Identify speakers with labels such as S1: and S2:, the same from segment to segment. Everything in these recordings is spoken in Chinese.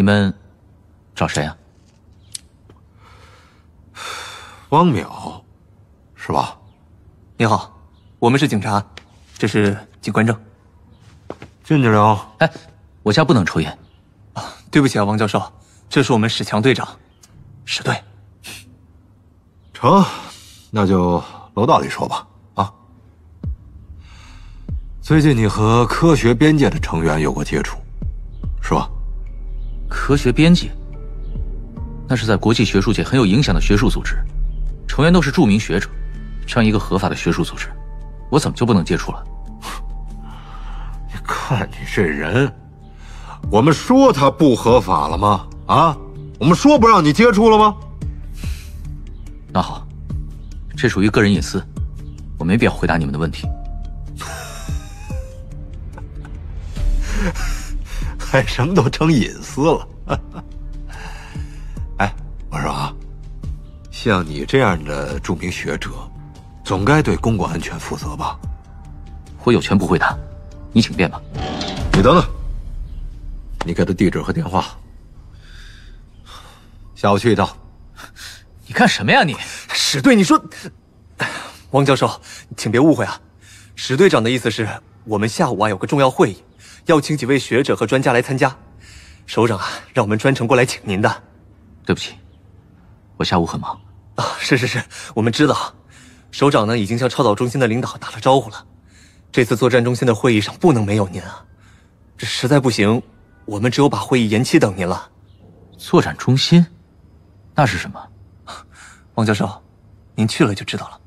S1: 你们找谁啊？
S2: 汪淼，是吧？
S3: 你好，我们是警察，这是警官证。
S2: 进去聊。
S1: 哎，我家不能抽烟。
S3: 啊，对不起啊，王教授，这是我们史强队长，史队。
S2: 成，那就楼道里说吧。啊，最近你和科学边界的成员有过接触？
S1: 科学编辑，那是在国际学术界很有影响的学术组织，成员都是著名学者。这样一个合法的学术组织，我怎么就不能接触了？
S2: 你看你这人，我们说他不合法了吗？啊，我们说不让你接触了吗？
S1: 那好，这属于个人隐私，我没必要回答你们的问题。
S2: 还什么都成隐私了？哎，我说啊，像你这样的著名学者，总该对公共安全负责吧？
S1: 我有权不回答，你请便吧。
S2: 你等等，你给他地址和电话，下午去一趟。
S1: 你干什么呀你？
S3: 史队，你说，王教授，请别误会啊。史队长的意思是我们下午啊有个重要会议，要请几位学者和专家来参加。首长啊，让我们专程过来请您的。
S1: 对不起，我下午很忙。
S3: 啊，是是是，我们知道。首长呢，已经向超导中心的领导打了招呼了。这次作战中心的会议上不能没有您啊！这实在不行，我们只有把会议延期等您了。
S1: 作战中心，那是什么？
S3: 王教授，您去了就知道了。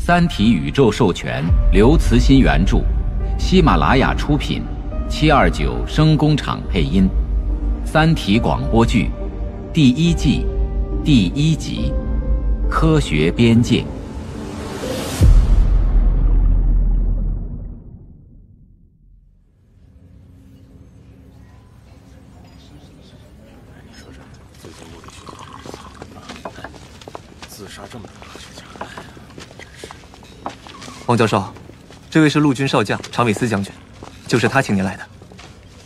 S4: 《三体》宇宙授权，刘慈欣原著，喜马拉雅出品，七二九声工厂配音，《三体》广播剧，第一季，第一集。科学边界。
S3: 自杀这么多科学家，王教授，这位是陆军少将常伟思将军，就是他请您来的。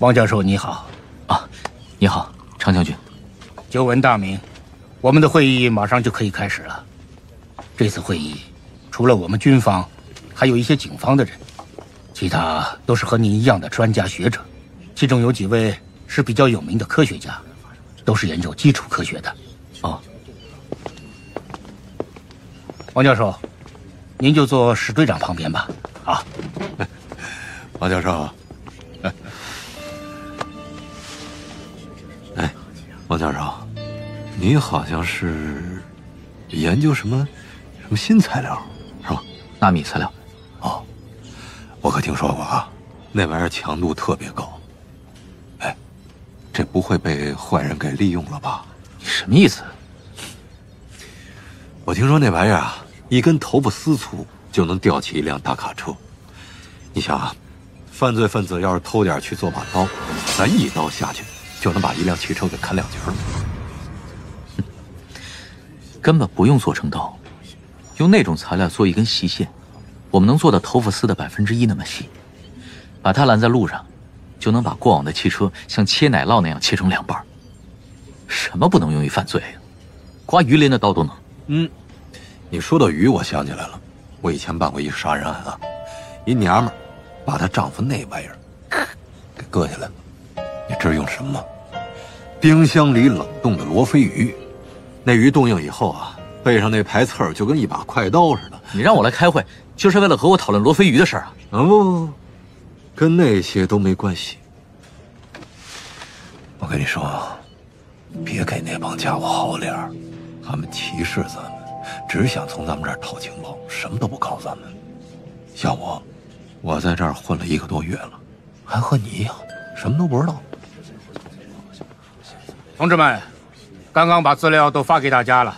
S5: 王教授你好，
S1: 啊，你好，常将军，
S5: 久闻大名。我们的会议马上就可以开始了。这次会议，除了我们军方，还有一些警方的人，其他都是和您一样的专家学者，其中有几位是比较有名的科学家，都是研究基础科学的。
S1: 哦，
S5: 王教授，您就坐史队长旁边吧。啊，
S2: 王教授，哎，王教授。你好像是研究什么什么新材料，是吧？
S1: 纳米材料。
S2: 哦，我可听说过啊，那玩意儿强度特别高。哎，这不会被坏人给利用了吧？
S1: 你什么意思？
S2: 我听说那玩意儿啊，一根头发丝粗就能吊起一辆大卡车。你想啊，犯罪分子要是偷点去做把刀，咱一刀下去就能把一辆汽车给砍两截了。
S1: 根本不用做成刀，用那种材料做一根细线，我们能做到头发丝的百分之一那么细，把它拦在路上，就能把过往的汽车像切奶酪那样切成两半。什么不能用于犯罪？刮鱼鳞的刀都能。
S2: 嗯，你说到鱼，我想起来了，我以前办过一杀人案啊，一娘们儿把她丈夫那玩意儿给割下来了，你知道用什么吗？冰箱里冷冻的罗非鱼。那鱼冻硬以后啊，背上那排刺儿就跟一把快刀似的。
S1: 你让我来开会，就是为了和我讨论罗非鱼的事儿啊？
S2: 啊不不不，跟那些都没关系。我跟你说，别给那帮家伙好脸儿，他们歧视咱们，只想从咱们这儿套情报，什么都不告咱们。像我，我在这儿混了一个多月了，还和你一样，什么都不知道。
S5: 同志们。刚刚把资料都发给大家了，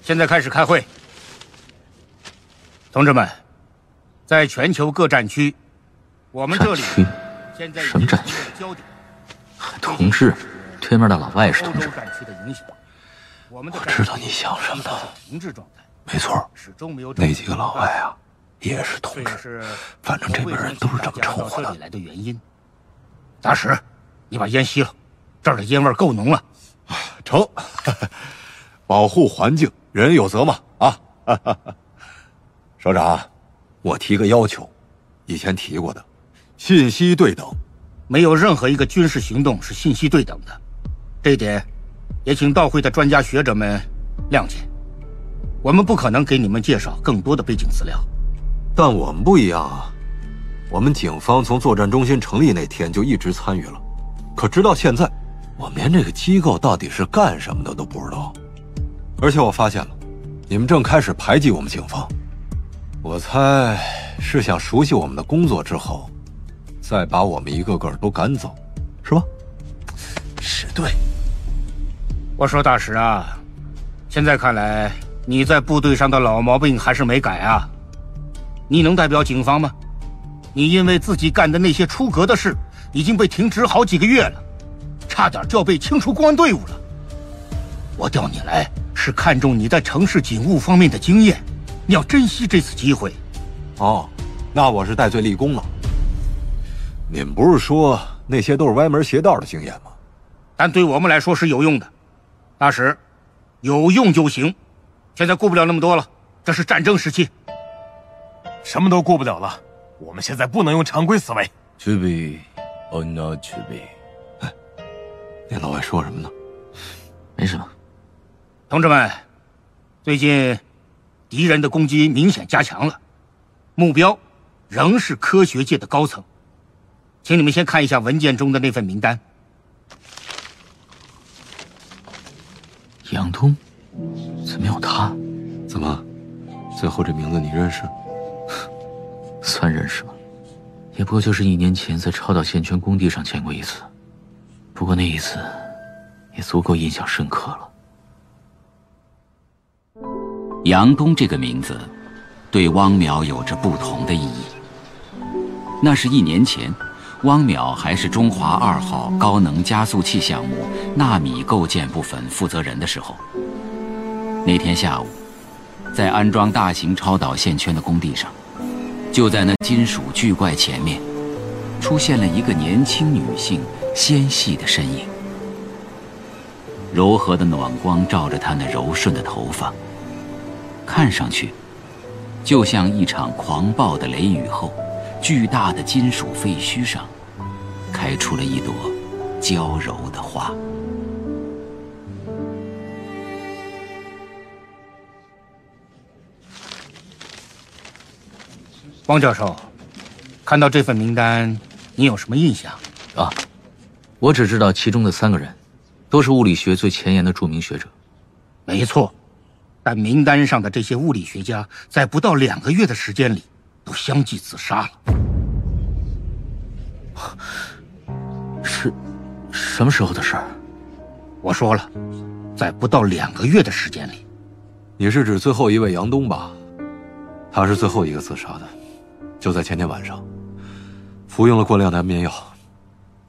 S5: 现在开始开会。同志们，在全球各战区，我们这里现在
S1: 什么战区？同志，对面的老外也是同志。
S2: 我知道你想什么的。没错，那几个老外啊，也是同志。反正这边人都是这么称呼的原因。
S5: 大使，你把烟熄了，这儿的烟味够浓了。
S2: 成，保护环境，人有责嘛。啊，首长，我提个要求，以前提过的，信息对等。
S5: 没有任何一个军事行动是信息对等的，这一点，也请到会的专家学者们谅解。我们不可能给你们介绍更多的背景资料。
S2: 但我们不一样啊，我们警方从作战中心成立那天就一直参与了，可直到现在，我们连这个机构到底是干什么的都不知道。而且我发现了，你们正开始排挤我们警方，我猜是想熟悉我们的工作之后。再把我们一个个都赶走，是吧？
S3: 是对。
S5: 我说大使啊，现在看来你在部队上的老毛病还是没改啊。你能代表警方吗？你因为自己干的那些出格的事，已经被停职好几个月了，差点就要被清除公安队伍了。我调你来是看中你在城市警务方面的经验，你要珍惜这次机会。
S2: 哦，那我是戴罪立功了。你们不是说那些都是歪门邪道的经验吗？
S5: 但对我们来说是有用的，大使，有用就行。现在顾不了那么多了，这是战争时期，
S6: 什么都顾不了了。我们现在不能用常规思维。
S7: To be or not to be？
S2: 哎，那老外说什么呢？
S1: 没什么。
S5: 同志们，最近敌人的攻击明显加强了，目标仍是科学界的高层。请你们先看一下文件中的那份名单。
S1: 杨通，怎么有他？
S2: 怎么，最后这名字你认识？
S1: 算认识吗？也不过就是一年前在超岛线圈工地上见过一次，不过那一次也足够印象深刻了。
S4: 杨东这个名字，对汪淼有着不同的意义。那是一年前。汪淼还是中华二号高能加速器项目纳米构建部分负责人的时候，那天下午，在安装大型超导线圈的工地上，就在那金属巨怪前面，出现了一个年轻女性纤细的身影。柔和的暖光照着她那柔顺的头发，看上去，就像一场狂暴的雷雨后。巨大的金属废墟上，开出了一朵娇柔的花。
S5: 汪教授，看到这份名单，你有什么印象？
S1: 啊，我只知道其中的三个人，都是物理学最前沿的著名学者。
S5: 没错，但名单上的这些物理学家，在不到两个月的时间里。都相继自杀了。
S1: 是，什么时候的事儿？
S5: 我说了，在不到两个月的时间里。
S2: 你是指最后一位杨东吧？他是最后一个自杀的，就在前天晚上，服用了过量的安眠药，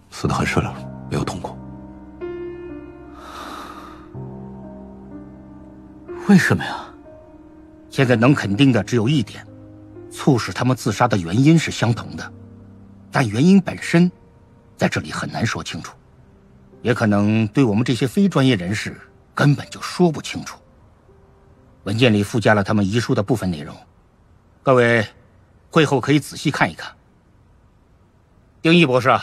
S2: 死得很顺利，没有痛苦。
S1: 为什么呀？
S5: 现在能肯定的只有一点。促使他们自杀的原因是相同的，但原因本身，在这里很难说清楚，也可能对我们这些非专业人士根本就说不清楚。文件里附加了他们遗书的部分内容，各位会后可以仔细看一看。丁义博士，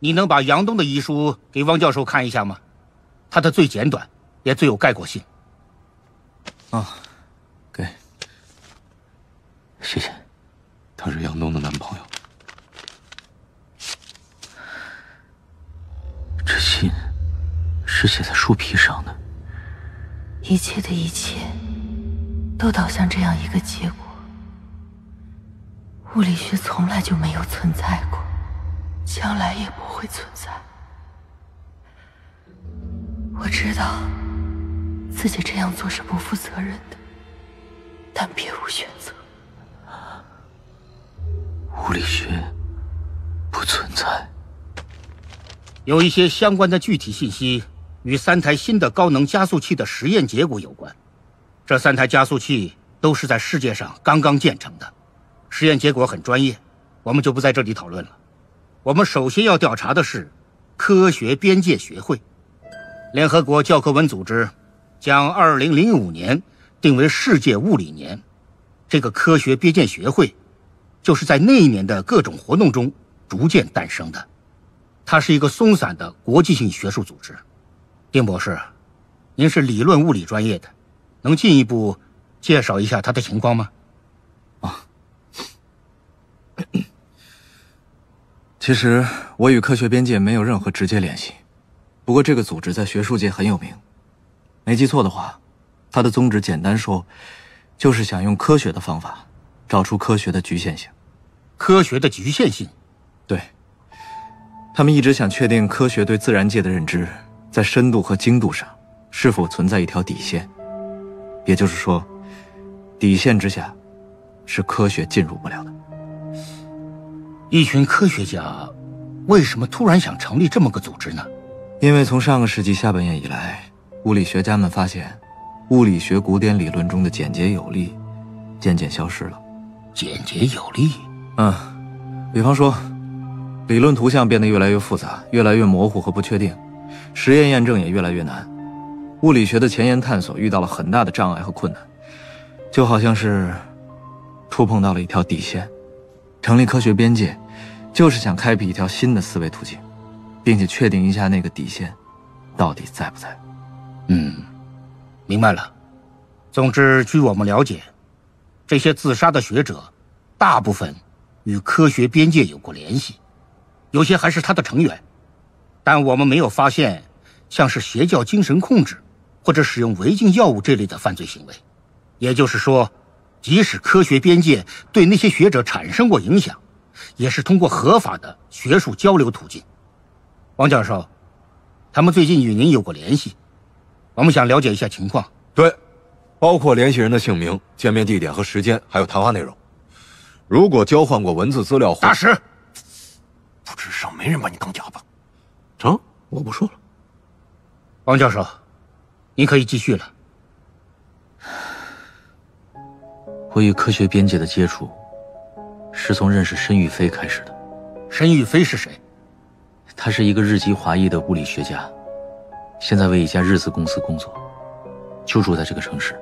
S5: 你能把杨东的遗书给汪教授看一下吗？他的最简短，也最有概括性。
S1: 啊，给，谢谢。
S2: 他是杨东的男朋友。
S1: 这信是写在书皮上的。
S8: 一切的一切，都导向这样一个结果：物理学从来就没有存在过，将来也不会存在。我知道自己这样做是不负责任的，但别无选择。
S1: 物理学不存在。
S5: 有一些相关的具体信息与三台新的高能加速器的实验结果有关。这三台加速器都是在世界上刚刚建成的，实验结果很专业，我们就不在这里讨论了。我们首先要调查的是科学边界学会。联合国教科文组织将2005年定为世界物理年，这个科学边界学会就是在那一年的各种活动中逐渐诞生的。它是一个松散的国际性学术组织。丁博士，您是理论物理专业的，能进一步介绍一下它的情况
S7: 吗？其实我与科学边界没有任何直接联系，不过这个组织在学术界很有名。没记错的话，它的宗旨简单说，就是想用科学的方法找出科学的局限性。
S5: 科学的局限性？
S7: 对。他们一直想确定科学对自然界的认知在深度和精度上是否存在一条底线，也就是说，底线之下是科学进入不了的。
S5: 一群科学家为什么突然想成立这么个组织呢？
S7: 因为从上个世纪下半叶以来，物理学家们发现，物理学古典理论中的简洁有力渐渐消失了。
S5: 简洁有力？
S7: 嗯，比方说，理论图像变得越来越复杂，越来越模糊和不确定，实验验证也越来越难。物理学的前沿探索遇到了很大的障碍和困难，就好像是触碰到了一条底线。成立科学边界。就是想开辟一条新的思维途径，并且确定一下那个底线到底在不在。
S5: 嗯，明白了。总之，据我们了解，这些自杀的学者大部分与科学边界有过联系，有些还是他的成员，但我们没有发现像是邪教精神控制或者使用违禁药物这类的犯罪行为。也就是说，即使科学边界对那些学者产生过影响。也是通过合法的学术交流途径。王教授，他们最近与您有过联系，我们想了解一下情况。
S2: 对，包括联系人的姓名、见面地点和时间，还有谈话内容。如果交换过文字资料，
S5: 大师，
S6: 不知上没人把你当哑巴。
S2: 成，我不说了。
S5: 王教授，您可以继续了。
S1: 我与科学边界的接触。是从认识申玉飞开始的。
S5: 申玉飞是谁？
S1: 他是一个日籍华裔的物理学家，现在为一家日资公司工作，就住在这个城市。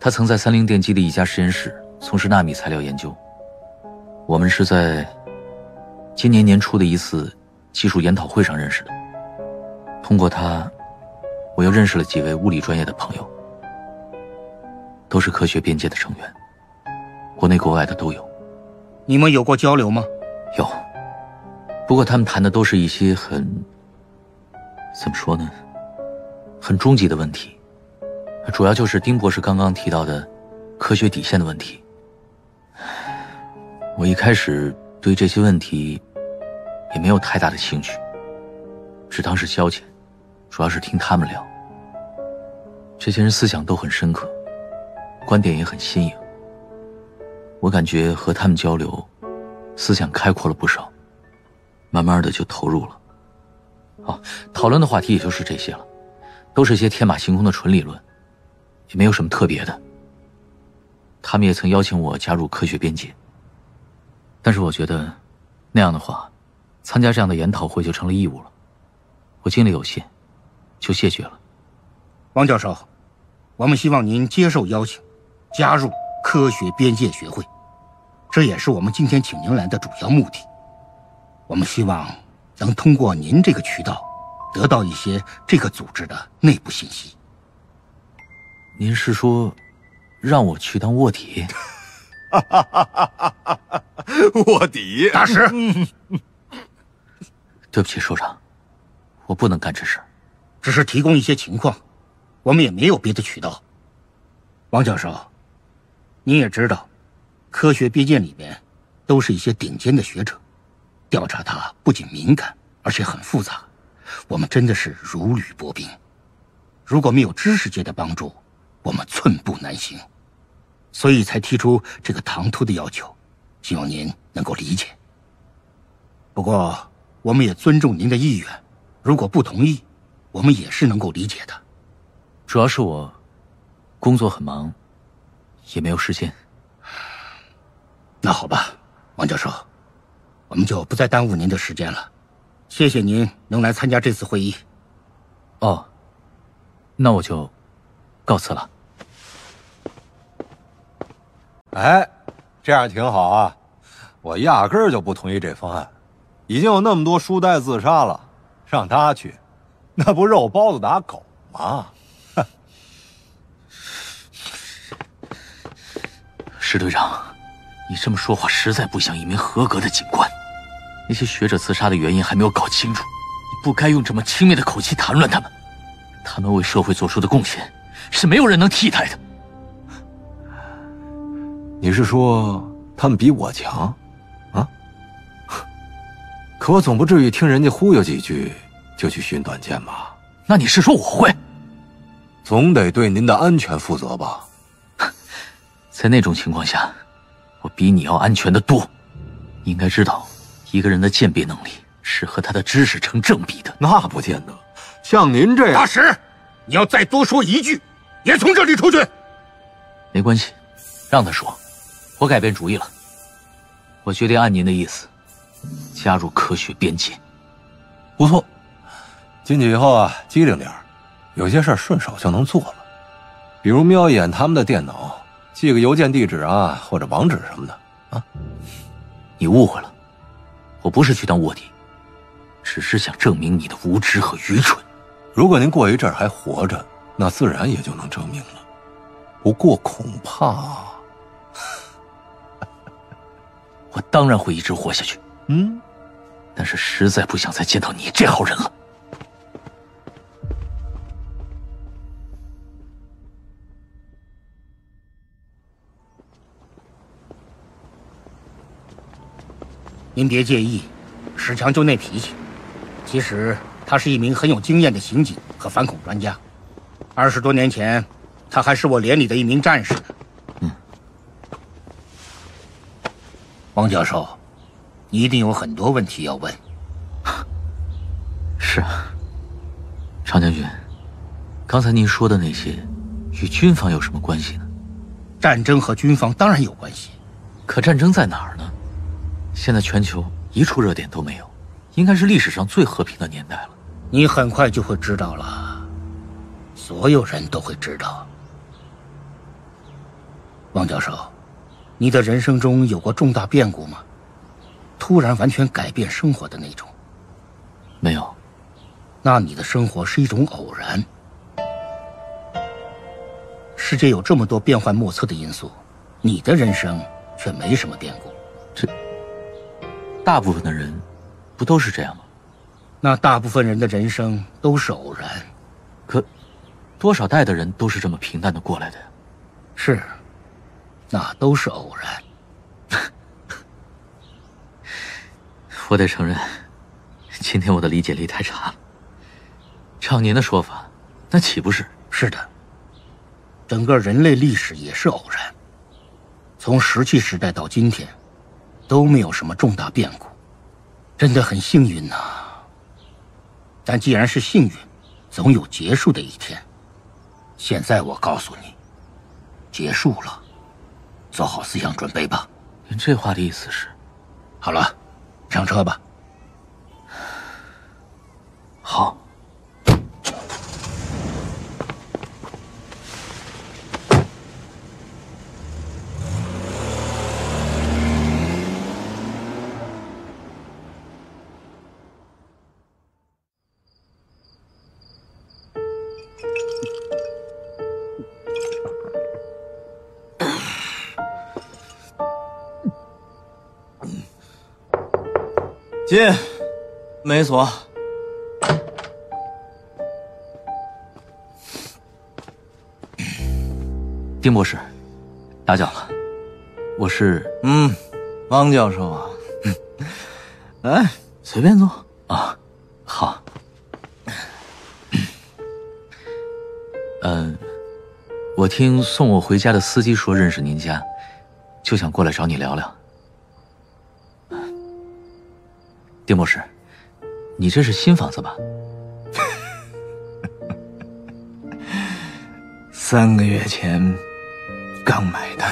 S1: 他曾在三菱电机的一家实验室从事纳米材料研究。我们是在今年年初的一次技术研讨会上认识的。通过他，我又认识了几位物理专业的朋友，都是科学边界的成员，国内国外的都有。
S5: 你们有过交流吗？
S1: 有，不过他们谈的都是一些很，怎么说呢，很终极的问题，主要就是丁博士刚刚提到的科学底线的问题。我一开始对这些问题也没有太大的兴趣，只当是消遣，主要是听他们聊。这些人思想都很深刻，观点也很新颖。我感觉和他们交流，思想开阔了不少，慢慢的就投入了。哦，讨论的话题也就是这些了，都是些天马行空的纯理论，也没有什么特别的。他们也曾邀请我加入科学边界，但是我觉得那样的话，参加这样的研讨会就成了义务了，我精力有限，就谢绝了。
S5: 王教授，我们希望您接受邀请，加入。科学边界学会，这也是我们今天请您来的主要目的。我们希望能通过您这个渠道，得到一些这个组织的内部信息。
S1: 您是说，让我去当卧底？
S2: 卧底？
S5: 大师，
S1: 对不起，首长，我不能干这事。
S5: 只是提供一些情况，我们也没有别的渠道。王教授。你也知道，科学边界里面都是一些顶尖的学者，调查它不仅敏感，而且很复杂，我们真的是如履薄冰。如果没有知识界的帮助，我们寸步难行，所以才提出这个唐突的要求，希望您能够理解。不过，我们也尊重您的意愿，如果不同意，我们也是能够理解的。
S1: 主要是我工作很忙。也没有时间。
S5: 那好吧，王教授，我们就不再耽误您的时间了。谢谢您能来参加这次会议。
S1: 哦，那我就告辞了。
S2: 哎，这样挺好啊！我压根儿就不同意这方案。已经有那么多书呆自杀了，让他去，那不肉包子打狗吗？
S1: 石队长，你这么说话实在不像一名合格的警官。那些学者自杀的原因还没有搞清楚，你不该用这么轻蔑的口气谈论他们。他们为社会做出的贡献，是没有人能替代的。
S2: 你是说他们比我强？啊？可我总不至于听人家忽悠几句就去寻短见吧？
S1: 那你是说我会？
S2: 总得对您的安全负责吧？
S1: 在那种情况下，我比你要安全的多。你应该知道。一个人的鉴别能力是和他的知识成正比的。
S2: 那不见得，像您这样。
S5: 大使，你要再多说一句，也从这里出去。
S1: 没关系，让他说。我改变主意了，我决定按您的意思，加入科学边界。
S2: 不错，进去以后啊，机灵点有些事顺手就能做了，比如瞄一眼他们的电脑，寄个邮件地址啊，或者网址什么的啊。
S1: 你误会了。我不是去当卧底，只是想证明你的无知和愚蠢。
S2: 如果您过一阵还活着，那自然也就能证明了。不过恐怕，
S1: 我当然会一直活下去。
S2: 嗯，
S1: 但是实在不想再见到你这号人了。
S5: 您别介意，石强就那脾气。其实他是一名很有经验的刑警和反恐专家。二十多年前，他还是我连里的一名战士呢。
S1: 嗯，
S5: 王教授，你一定有很多问题要问。
S1: 是啊，常将军，刚才您说的那些，与军方有什么关系呢？
S5: 战争和军方当然有关系，
S1: 可战争在哪儿呢？现在全球一处热点都没有，应该是历史上最和平的年代了。
S5: 你很快就会知道了，所有人都会知道。王教授，你的人生中有过重大变故吗？突然完全改变生活的那种？
S1: 没有。
S5: 那你的生活是一种偶然。世界有这么多变幻莫测的因素，你的人生却没什么变故。
S1: 这。大部分的人，不都是这样吗？
S5: 那大部分人的人生都是偶然，
S1: 可，多少代的人都是这么平淡的过来的呀？
S5: 是，那都是偶然。
S1: 我得承认，今天我的理解力太差了。照您的说法，那岂不是？
S5: 是的，整个人类历史也是偶然，从石器时代到今天。都没有什么重大变故，真的很幸运呐。但既然是幸运，总有结束的一天。现在我告诉你，结束了，做好思想准备吧。
S1: 您这话的意思是？
S5: 好了，上车吧。
S1: 好。
S7: 进，没锁。
S1: 丁博士，打搅了，我是
S7: 嗯，汪教授啊，来，
S1: 随便坐啊，好。嗯，我听送我回家的司机说认识您家，就想过来找你聊聊。丁博士，你这是新房子吧？
S7: 三个月前刚买的。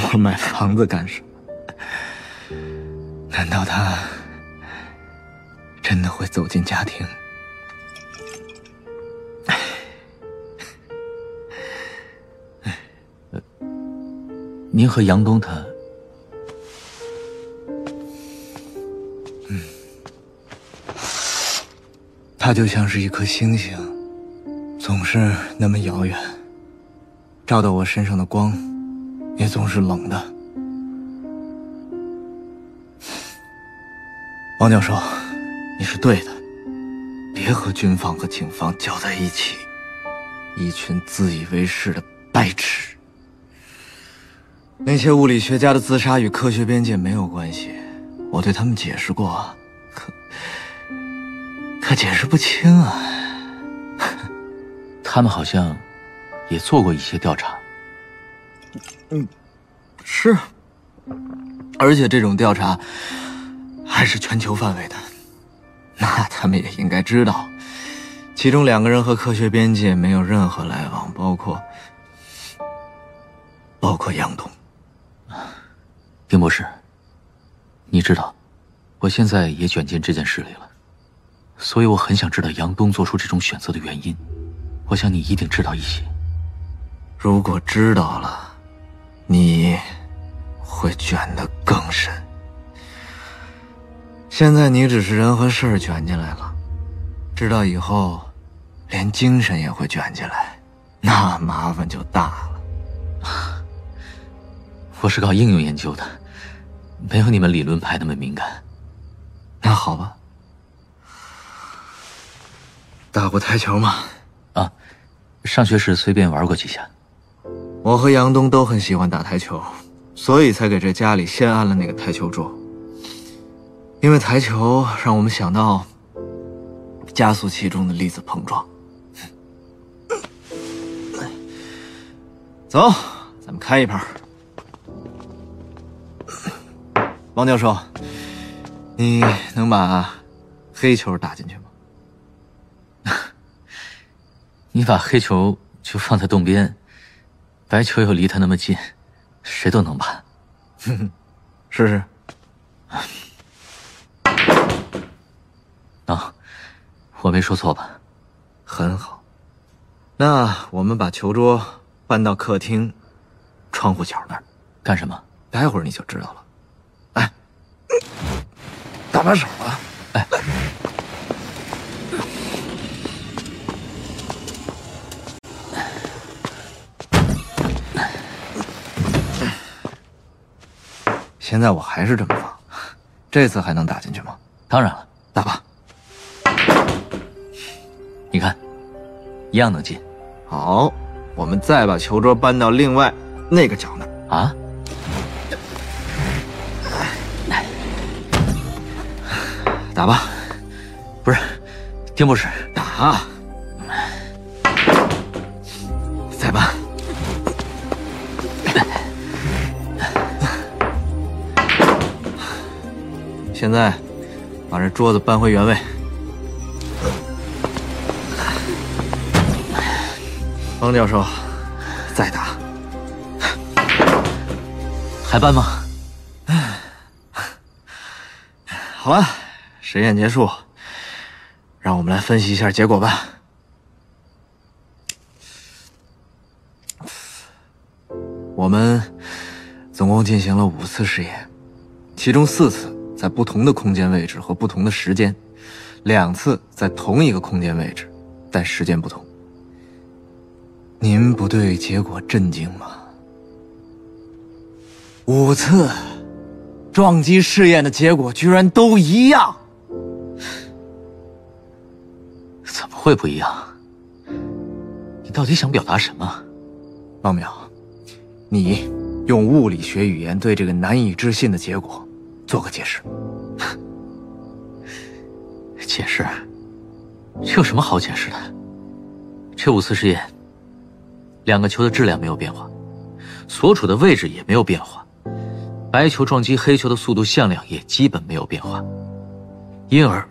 S7: 我买房子干什么？难道他真的会走进家庭？
S1: 您和杨东他，
S7: 他就像是一颗星星，总是那么遥远，照到我身上的光，也总是冷的。王教授，你是对的，别和军方和警方搅在一起，一群自以为是的白痴。那些物理学家的自杀与科学边界没有关系，我对他们解释过，可解释不清啊。
S1: 他们好像也做过一些调查。
S7: 嗯，是，而且这种调查还是全球范围的，那他们也应该知道，其中两个人和科学边界没有任何来往，包括包括杨东。
S1: 丁博士，你知道，我现在也卷进这件事里了，所以我很想知道杨东做出这种选择的原因。我想你一定知道一些。
S7: 如果知道了，你会卷得更深。现在你只是人和事儿卷进来了，知道以后，连精神也会卷进来，那麻烦就大了。
S1: 我是搞应用研究的，没有你们理论派那么敏感。
S7: 那好吧，打过台球吗？
S1: 啊，上学时随便玩过几下。
S7: 我和杨东都很喜欢打台球，所以才给这家里先安了那个台球桌。因为台球让我们想到加速器中的粒子碰撞。走，咱们开一盘。王教授，你能把黑球打进去吗？
S1: 你把黑球就放在洞边，白球又离它那么近，谁都能把。
S7: 哼哼，试试。
S1: 能，我没说错吧？
S7: 很好。那我们把球桌搬到客厅窗户角那儿，
S1: 干什么？
S7: 待会儿你就知道了。搭把手啊！
S1: 哎，
S7: 现在我还是这么放，这次还能打进去吗？
S1: 当然了，
S7: 打吧。
S1: 你看，一样能进。
S7: 好，我们再把球桌搬到另外那个角那儿
S1: 啊。打吧，不是，丁博士，
S7: 打，现在把这桌子搬回原位。方教授，再打，
S1: 还搬吗？
S7: 好了。实验结束，让我们来分析一下结果吧。我们总共进行了五次实验，其中四次在不同的空间位置和不同的时间，两次在同一个空间位置，但时间不同。您不对结果震惊吗？五次撞击试验的结果居然都一样。
S1: 怎么会不一样？你到底想表达什么？
S7: 王淼，你用物理学语言对这个难以置信的结果做个解释。
S1: 解释？这有什么好解释的？这五次实验，两个球的质量没有变化，所处的位置也没有变化，白球撞击黑球的速度向量也基本没有变化，因而。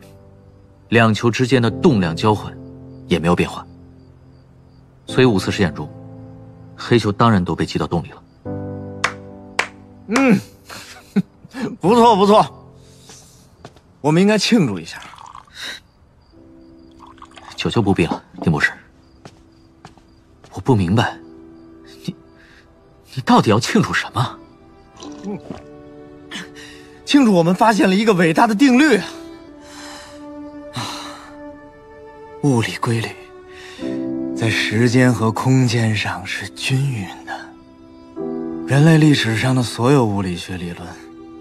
S1: 两球之间的动量交换也没有变化，所以五次实验中，黑球当然都被击到洞里了。
S7: 嗯，不错不错，我们应该庆祝一下。
S1: 酒就不必了，丁博士。我不明白，你你到底要庆祝什么？
S7: 庆祝我们发现了一个伟大的定律啊！物理规律在时间和空间上是均匀的。人类历史上的所有物理学理论，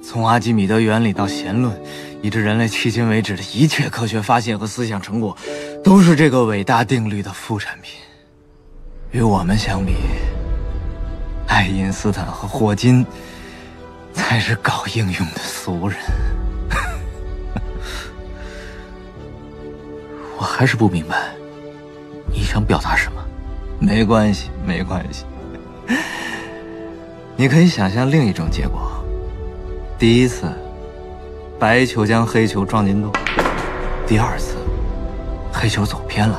S7: 从阿基米德原理到弦论，以至人类迄今为止的一切科学发现和思想成果，都是这个伟大定律的副产品。与我们相比，爱因斯坦和霍金才是搞应用的俗人。
S1: 我还是不明白，你想表达什么？
S7: 没关系，没关系。你可以想象另一种结果：第一次，白球将黑球撞进洞；第二次，黑球走偏了；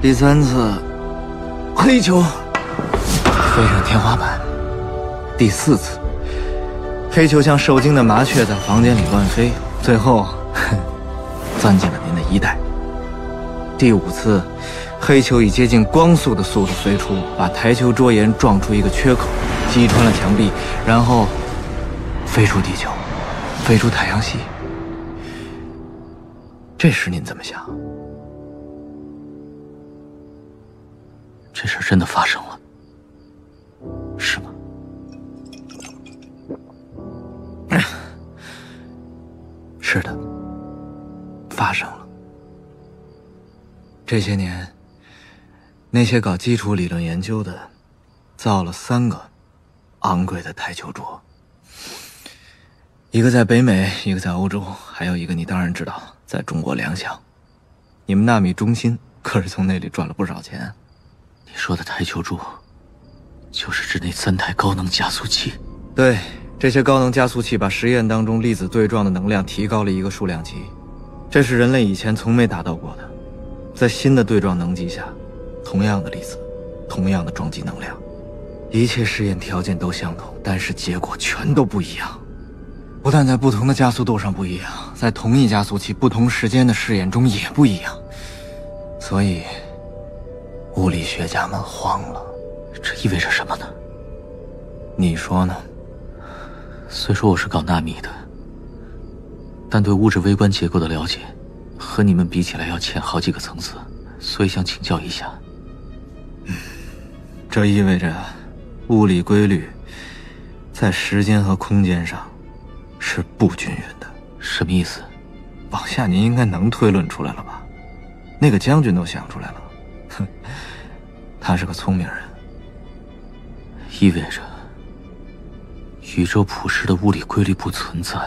S7: 第三次，黑球飞上天花板；第四次，黑球像受惊的麻雀在房间里乱飞，最后钻进了您的衣袋。第五次，黑球以接近光速的速度飞出，把台球桌沿撞出一个缺口，击穿了墙壁，然后飞出地球，飞出太阳系。这时您怎么想？
S1: 这事真的发生了，是吗？
S7: 是的，发生了。这些年，那些搞基础理论研究的，造了三个昂贵的台球桌，一个在北美，一个在欧洲，还有一个你当然知道，在中国良乡。你们纳米中心可是从那里赚了不少钱。
S1: 你说的台球桌，就是指那三台高能加速器？
S7: 对，这些高能加速器把实验当中粒子对撞的能量提高了一个数量级，这是人类以前从没达到过的。在新的对撞能级下，同样的粒子，同样的撞击能量，一切试验条件都相同，但是结果全都不一样。不但在不同的加速度上不一样，在同一加速器不同时间的试验中也不一样。所以，物理学家们慌了。
S1: 这意味着什么呢？
S7: 你说呢？
S1: 虽说我是搞纳米的，但对物质微观结构的了解。和你们比起来要浅好几个层次，所以想请教一下。
S7: 嗯，这意味着物理规律在时间和空间上是不均匀的。
S1: 什么意思？
S7: 往下您应该能推论出来了吧？那个将军都想出来了。哼，他是个聪明人。
S1: 意味着宇宙普世的物理规律不存在，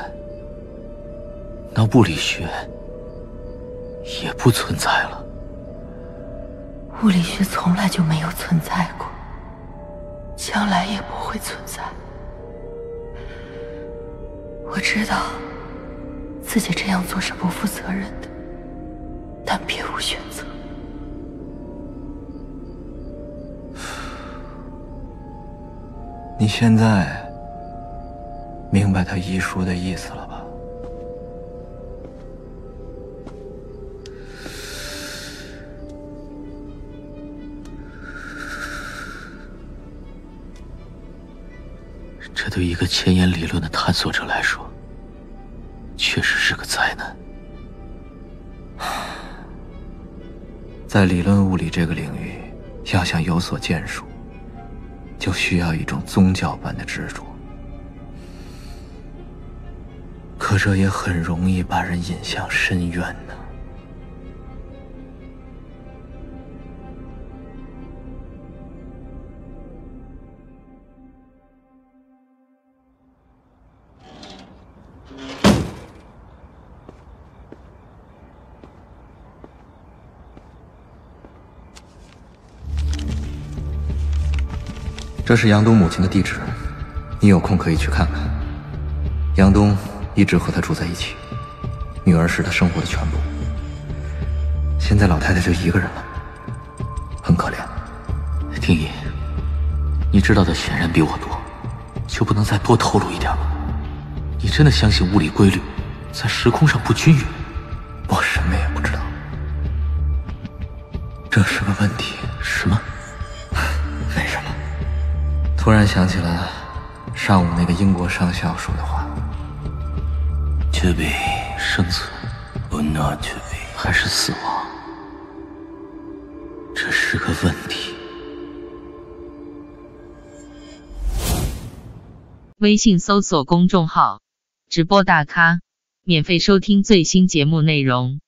S1: 那物理学。也不存在了。
S8: 物理学从来就没有存在过，将来也不会存在。我知道自己这样做是不负责任的，但别无选择。
S7: 你现在明白他遗书的意思了吧？
S1: 对一个前沿理论的探索者来说，确实是个灾难。
S7: 在理论物理这个领域，要想有所建树，就需要一种宗教般的执着。可这也很容易把人引向深渊呢。这是杨东母亲的地址，你有空可以去看看。杨东一直和她住在一起，女儿是她生活的全部。现在老太太就一个人了，很可怜。
S1: 丁一，你知道的显然比我多，就不能再多透露一点吗？你真的相信物理规律在时空上不均
S7: 匀。想起了上午那个英国上校说的话
S1: ：“To be 生存，or not to be 还是死亡？这是个问题。”
S9: 微信搜索公众号“直播大咖”，免费收听最新节目内容。